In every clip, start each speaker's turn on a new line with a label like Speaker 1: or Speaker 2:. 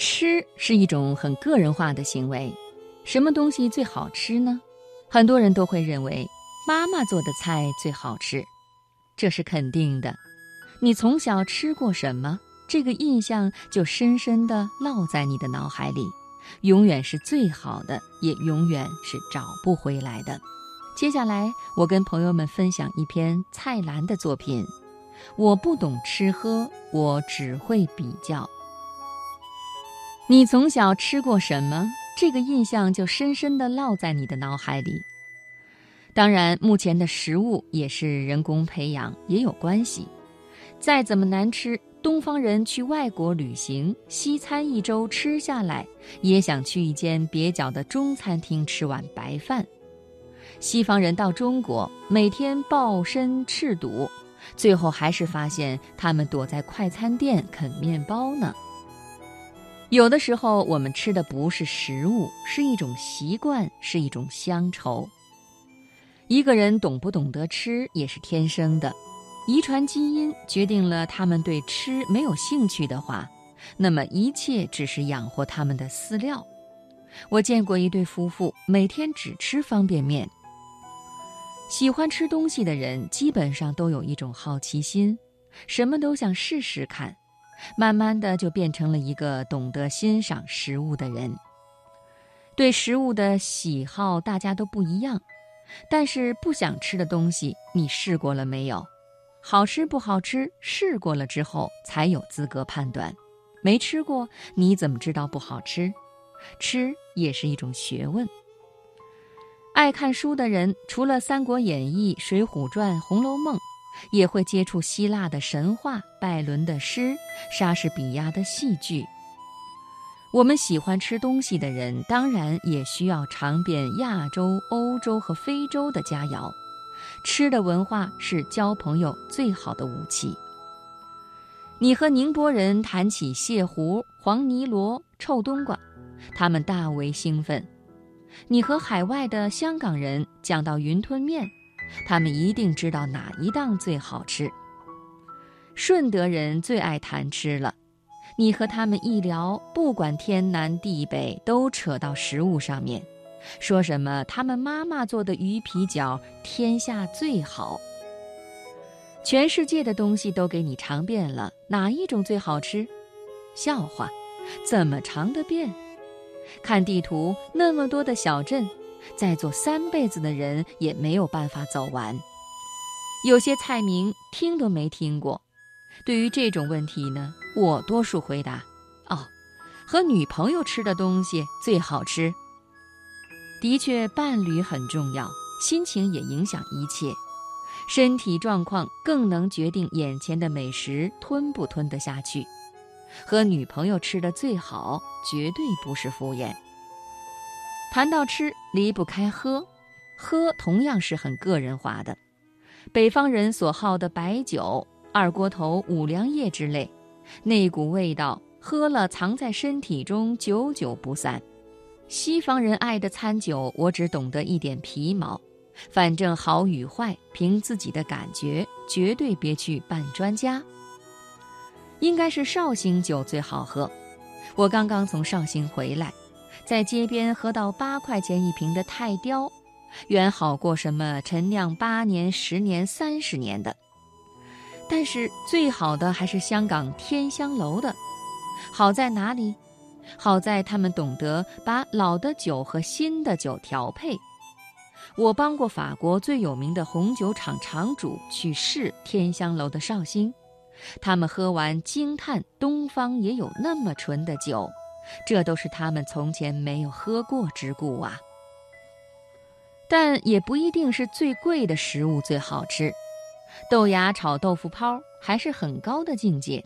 Speaker 1: 吃是一种很个人化的行为，什么东西最好吃呢？很多人都会认为妈妈做的菜最好吃，这是肯定的。你从小吃过什么，这个印象就深深的烙在你的脑海里，永远是最好的，也永远是找不回来的。接下来，我跟朋友们分享一篇蔡澜的作品。我不懂吃喝，我只会比较。你从小吃过什么，这个印象就深深的烙在你的脑海里。当然，目前的食物也是人工培养，也有关系。再怎么难吃，东方人去外国旅行，西餐一周吃下来，也想去一间蹩脚的中餐厅吃碗白饭。西方人到中国，每天抱身赤赌。最后还是发现他们躲在快餐店啃面包呢。有的时候，我们吃的不是食物，是一种习惯，是一种乡愁。一个人懂不懂得吃也是天生的，遗传基因决定了他们对吃没有兴趣的话，那么一切只是养活他们的饲料。我见过一对夫妇，每天只吃方便面。喜欢吃东西的人基本上都有一种好奇心，什么都想试试看，慢慢的就变成了一个懂得欣赏食物的人。对食物的喜好大家都不一样，但是不想吃的东西你试过了没有？好吃不好吃，试过了之后才有资格判断。没吃过你怎么知道不好吃？吃也是一种学问。爱看书的人，除了《三国演义》《水浒传》《红楼梦》，也会接触希腊的神话、拜伦的诗、莎士比亚的戏剧。我们喜欢吃东西的人，当然也需要尝遍亚洲、欧洲和非洲的佳肴。吃的文化是交朋友最好的武器。你和宁波人谈起蟹糊、黄泥螺、臭冬瓜，他们大为兴奋。你和海外的香港人讲到云吞面，他们一定知道哪一档最好吃。顺德人最爱谈吃了，你和他们一聊，不管天南地北，都扯到食物上面，说什么他们妈妈做的鱼皮饺天下最好。全世界的东西都给你尝遍了，哪一种最好吃？笑话，怎么尝得遍？看地图，那么多的小镇，再做三辈子的人也没有办法走完。有些菜名听都没听过。对于这种问题呢，我多数回答：哦，和女朋友吃的东西最好吃。的确，伴侣很重要，心情也影响一切，身体状况更能决定眼前的美食吞不吞得下去。和女朋友吃的最好，绝对不是敷衍。谈到吃，离不开喝，喝同样是很个人化的。北方人所好的白酒、二锅头、五粮液之类，那股味道喝了藏在身体中，久久不散。西方人爱的餐酒，我只懂得一点皮毛，反正好与坏，凭自己的感觉，绝对别去扮专家。应该是绍兴酒最好喝。我刚刚从绍兴回来，在街边喝到八块钱一瓶的泰雕，远好过什么陈酿八年、十年、三十年的。但是最好的还是香港天香楼的。好在哪里？好在他们懂得把老的酒和新的酒调配。我帮过法国最有名的红酒厂厂主去试天香楼的绍兴。他们喝完惊叹：“东方也有那么纯的酒，这都是他们从前没有喝过之故啊。”但也不一定是最贵的食物最好吃，豆芽炒豆腐泡还是很高的境界。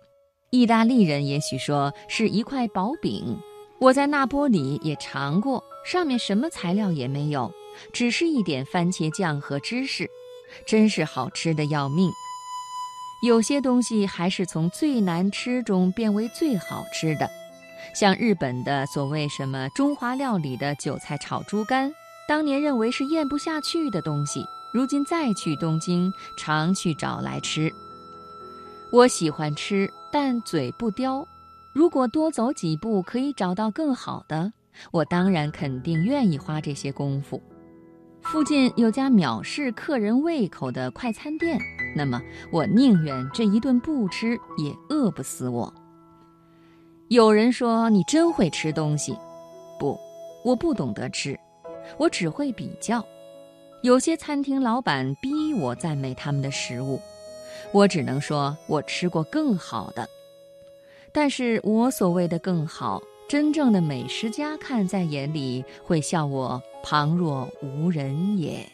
Speaker 1: 意大利人也许说是一块薄饼，我在那波里也尝过，上面什么材料也没有，只是一点番茄酱和芝士，真是好吃的要命。有些东西还是从最难吃中变为最好吃的，像日本的所谓什么中华料理的韭菜炒猪肝，当年认为是咽不下去的东西，如今再去东京常去找来吃。我喜欢吃，但嘴不刁，如果多走几步可以找到更好的，我当然肯定愿意花这些功夫。附近有家藐视客人胃口的快餐店，那么我宁愿这一顿不吃，也饿不死我。有人说你真会吃东西，不，我不懂得吃，我只会比较。有些餐厅老板逼我赞美他们的食物，我只能说我吃过更好的。但是我所谓的更好，真正的美食家看在眼里，会笑我旁若无人也。